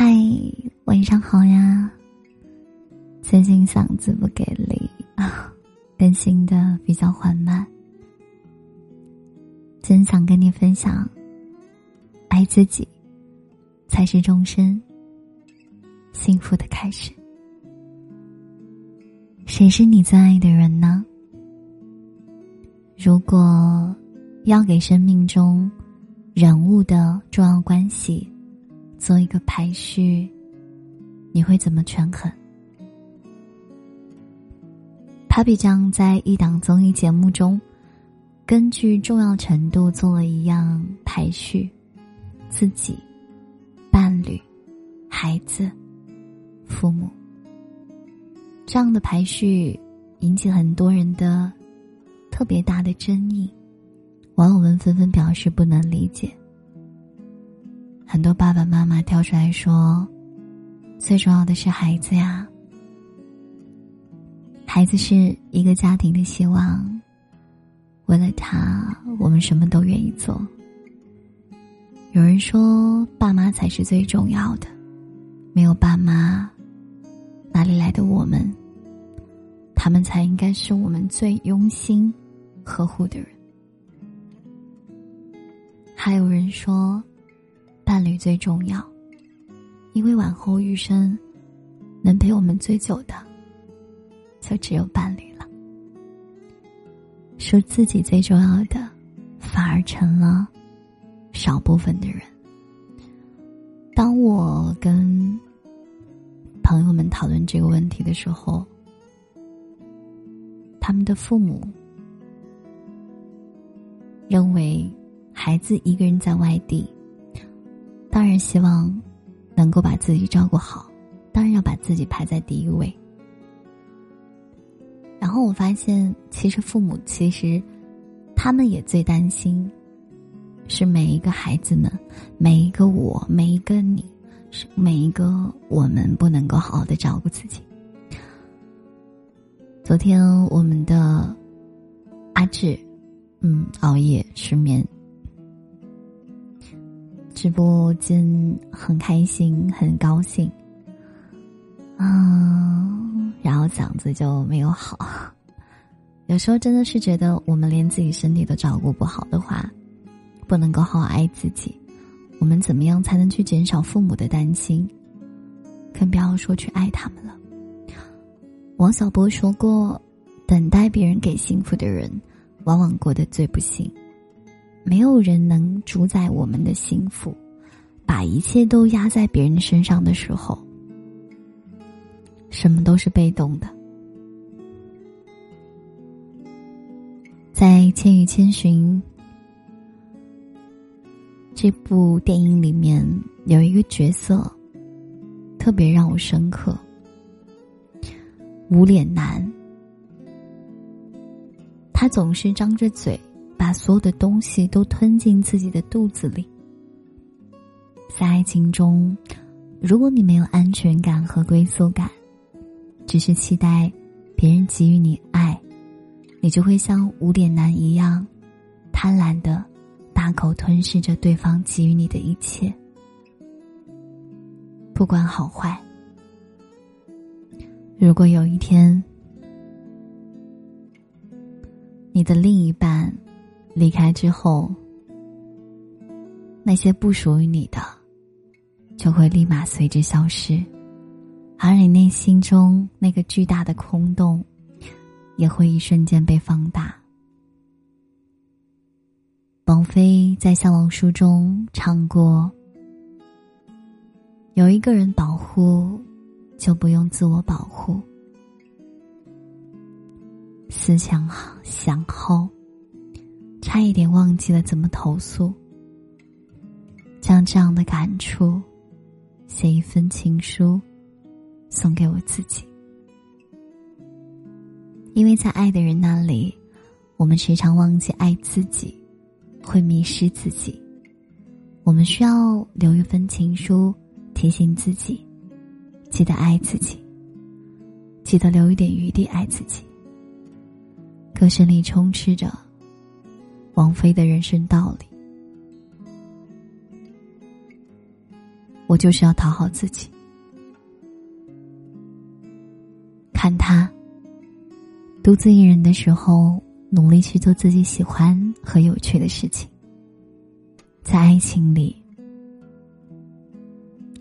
嗨，晚上好呀！最近嗓子不给力啊，更新的比较缓慢。真想跟你分享，爱自己才是终身幸福的开始。谁是你最爱的人呢？如果要给生命中人物的重要关系做一个排序，你会怎么权衡？Papi 酱在一档综艺节目中，根据重要程度做了一样排序：自己、伴侣、孩子、父母。这样的排序引起很多人的特别大的争议，网友们纷纷表示不能理解。很多爸爸妈妈跳出来说：“最重要的是孩子呀，孩子是一个家庭的希望，为了他，我们什么都愿意做。”有人说：“爸妈才是最重要的，没有爸妈。”哪里来的我们？他们才应该是我们最用心呵护的人。还有人说，伴侣最重要，因为往后余生，能陪我们最久的，就只有伴侣了。说自己最重要的，反而成了少部分的人。当我跟。朋友们讨论这个问题的时候，他们的父母认为，孩子一个人在外地，当然希望能够把自己照顾好，当然要把自己排在第一位。然后我发现，其实父母其实他们也最担心，是每一个孩子们，每一个我，每一个你。是每一个我们不能够好好的照顾自己。昨天我们的阿志，嗯，熬夜失眠，直播间很开心，很高兴，嗯，然后嗓子就没有好。有时候真的是觉得，我们连自己身体都照顾不好的话，不能够好好爱自己。我们怎么样才能去减少父母的担心？更不要说去爱他们了。王小波说过：“等待别人给幸福的人，往往过得最不幸。没有人能主宰我们的幸福，把一切都压在别人身上的时候，什么都是被动的。”在《千与千寻》。这部电影里面有一个角色，特别让我深刻。无脸男，他总是张着嘴，把所有的东西都吞进自己的肚子里。在爱情中，如果你没有安全感和归宿感，只是期待别人给予你爱，你就会像无脸男一样，贪婪的。大口吞噬着对方给予你的一切，不管好坏。如果有一天，你的另一半离开之后，那些不属于你的，就会立马随之消失，而你内心中那个巨大的空洞，也会一瞬间被放大。王菲在《向往》书中唱过：“有一个人保护，就不用自我保护。思想想后，差一点忘记了怎么投诉。将这样的感触，写一封情书，送给我自己。因为在爱的人那里，我们时常忘记爱自己。”会迷失自己，我们需要留一份情书，提醒自己，记得爱自己，记得留一点余地爱自己。歌声里充斥着王菲的人生道理。我就是要讨好自己。看他独自一人的时候，努力去做自己喜欢和有趣的事情。在爱情里，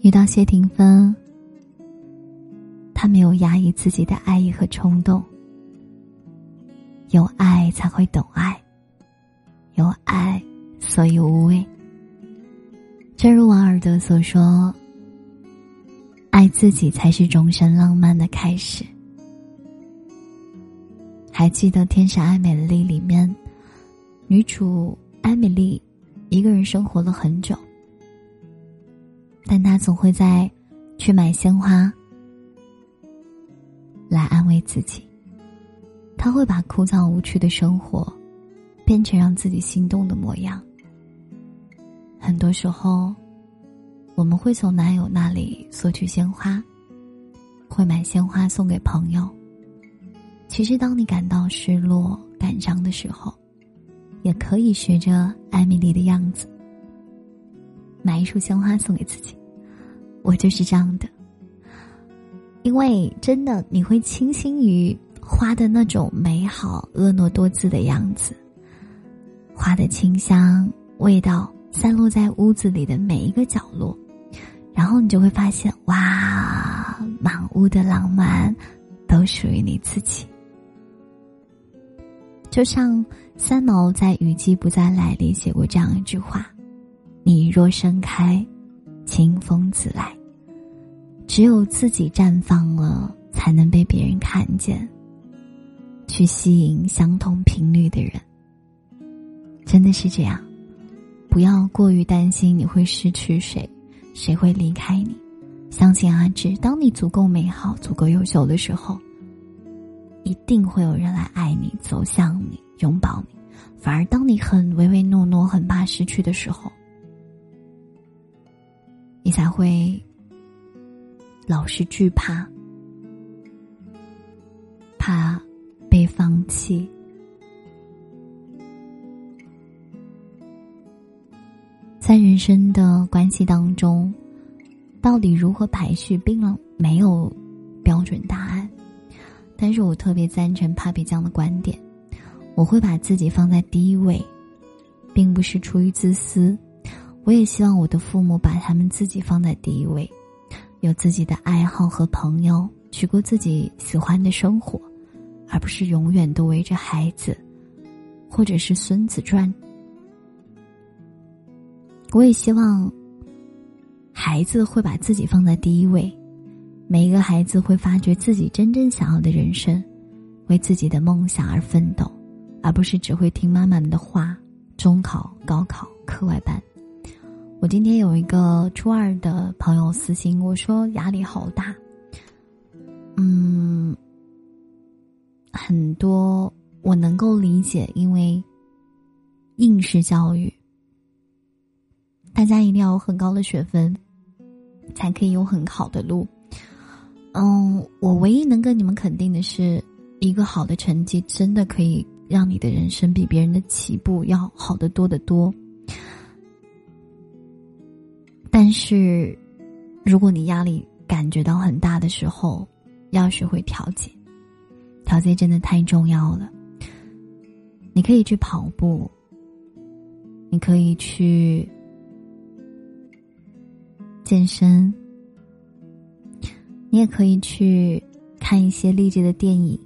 遇到谢霆锋，他没有压抑自己的爱意和冲动。有爱才会懂爱，有爱所以无畏。正如王尔德所说：“爱自己才是终身浪漫的开始。”还记得《天使爱美丽》里面，女主艾米丽一个人生活了很久，但她总会在去买鲜花来安慰自己。她会把枯燥无趣的生活变成让自己心动的模样。很多时候，我们会从男友那里索取鲜花，会买鲜花送给朋友。其实，当你感到失落、感伤的时候，也可以学着艾米丽的样子，买一束鲜花送给自己。我就是这样的，因为真的，你会倾心于花的那种美好、婀娜多姿的样子，花的清香、味道散落在屋子里的每一个角落，然后你就会发现，哇，满屋的浪漫都属于你自己。就像三毛在《雨季不再来》里写过这样一句话：“你若盛开，清风自来。只有自己绽放了，才能被别人看见，去吸引相同频率的人。”真的是这样，不要过于担心你会失去谁，谁会离开你。相信阿志，当你足够美好、足够优秀的时候。一定会有人来爱你，走向你，拥抱你。反而，当你很唯唯诺诺、很怕失去的时候，你才会老是惧怕，怕被放弃。在人生的关系当中，到底如何排序，并没有标准答案。但是我特别赞成 Papi 酱的观点，我会把自己放在第一位，并不是出于自私。我也希望我的父母把他们自己放在第一位，有自己的爱好和朋友，去过自己喜欢的生活，而不是永远都围着孩子，或者是孙子转。我也希望孩子会把自己放在第一位。每一个孩子会发掘自己真正想要的人生，为自己的梦想而奋斗，而不是只会听妈妈们的话。中考、高考、课外班。我今天有一个初二的朋友私信我说压力好大。嗯，很多我能够理解，因为应试教育，大家一定要有很高的学分，才可以有很好的路。嗯，我唯一能跟你们肯定的是，一个好的成绩真的可以让你的人生比别人的起步要好得多得多。但是，如果你压力感觉到很大的时候，要学会调节，调节真的太重要了。你可以去跑步，你可以去健身。你也可以去看一些励志的电影。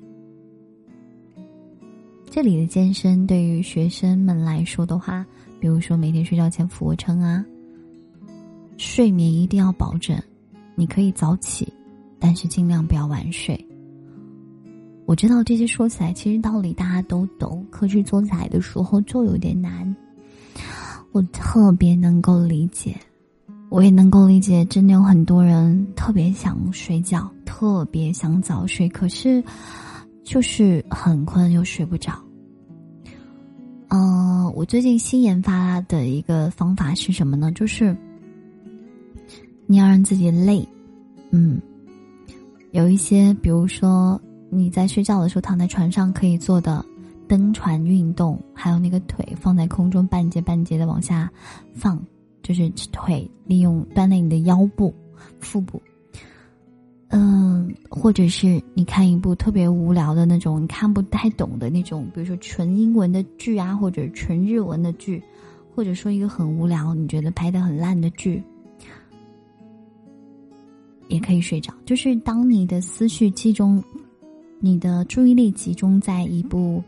这里的健身对于学生们来说的话，比如说每天睡觉前俯卧撑啊，睡眠一定要保证。你可以早起，但是尽量不要晚睡。我知道这些说起来其实道理大家都懂，可是做起来的时候就有点难。我特别能够理解。我也能够理解，真的有很多人特别想睡觉，特别想早睡，可是就是很困又睡不着。嗯，我最近新研发的一个方法是什么呢？就是你要让自己累，嗯，有一些，比如说你在睡觉的时候躺在床上可以做的登船运动，还有那个腿放在空中半截半截的往下放。就是腿，利用锻炼你的腰部、腹部。嗯，或者是你看一部特别无聊的那种，你看不太懂的那种，比如说纯英文的剧啊，或者纯日文的剧，或者说一个很无聊、你觉得拍的很烂的剧，也可以睡着。就是当你的思绪集中，你的注意力集中在一部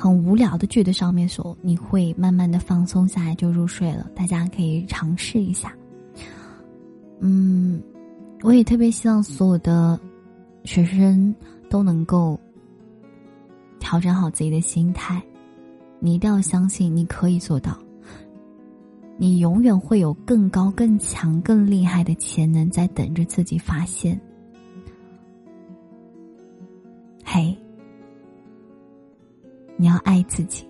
很无聊的剧的上面时候，你会慢慢的放松下来，就入睡了。大家可以尝试一下。嗯。我也特别希望所有的学生都能够调整好自己的心态。你一定要相信，你可以做到。你永远会有更高、更强、更厉害的潜能在等着自己发现。嘿，你要爱自己，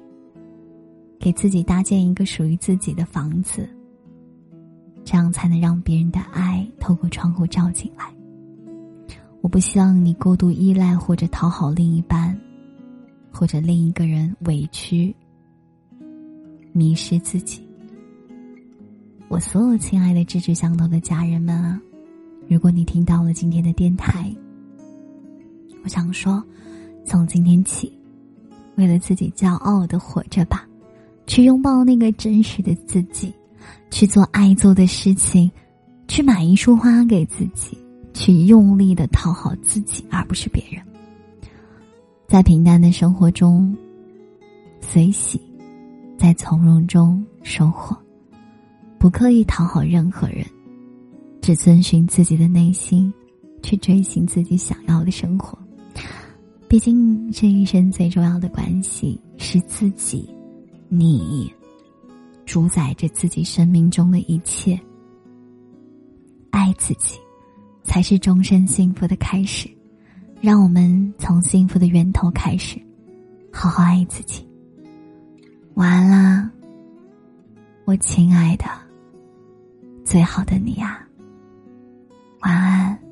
给自己搭建一个属于自己的房子。这样才能让别人的爱透过窗户照进来。我不希望你过度依赖或者讨好另一半，或者另一个人委屈、迷失自己。我所有亲爱的志趣相投的家人们啊，如果你听到了今天的电台，我想说，从今天起，为了自己骄傲的活着吧，去拥抱那个真实的自己。去做爱做的事情，去买一束花给自己，去用力的讨好自己，而不是别人。在平淡的生活中，随喜，在从容中收获，不刻意讨好任何人，只遵循自己的内心，去追寻自己想要的生活。毕竟这一生最重要的关系是自己，你。主宰着自己生命中的一切，爱自己，才是终身幸福的开始。让我们从幸福的源头开始，好好爱自己。晚安啦，我亲爱的，最好的你呀，晚安。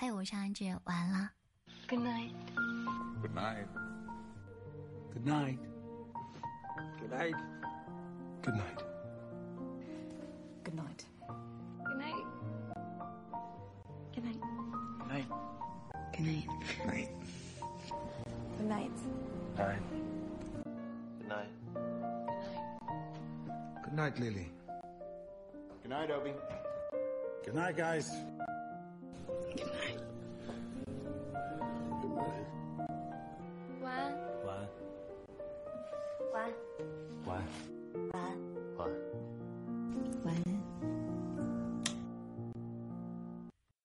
嗨，我是安志，晚安啦。Good night. Good night. Good night. Good night. Good night. Good night. Good night. Good night. Night. Good night. Night. Good night. Night. Good night. Good night, Lily. Good night, Obi. Good night, guys.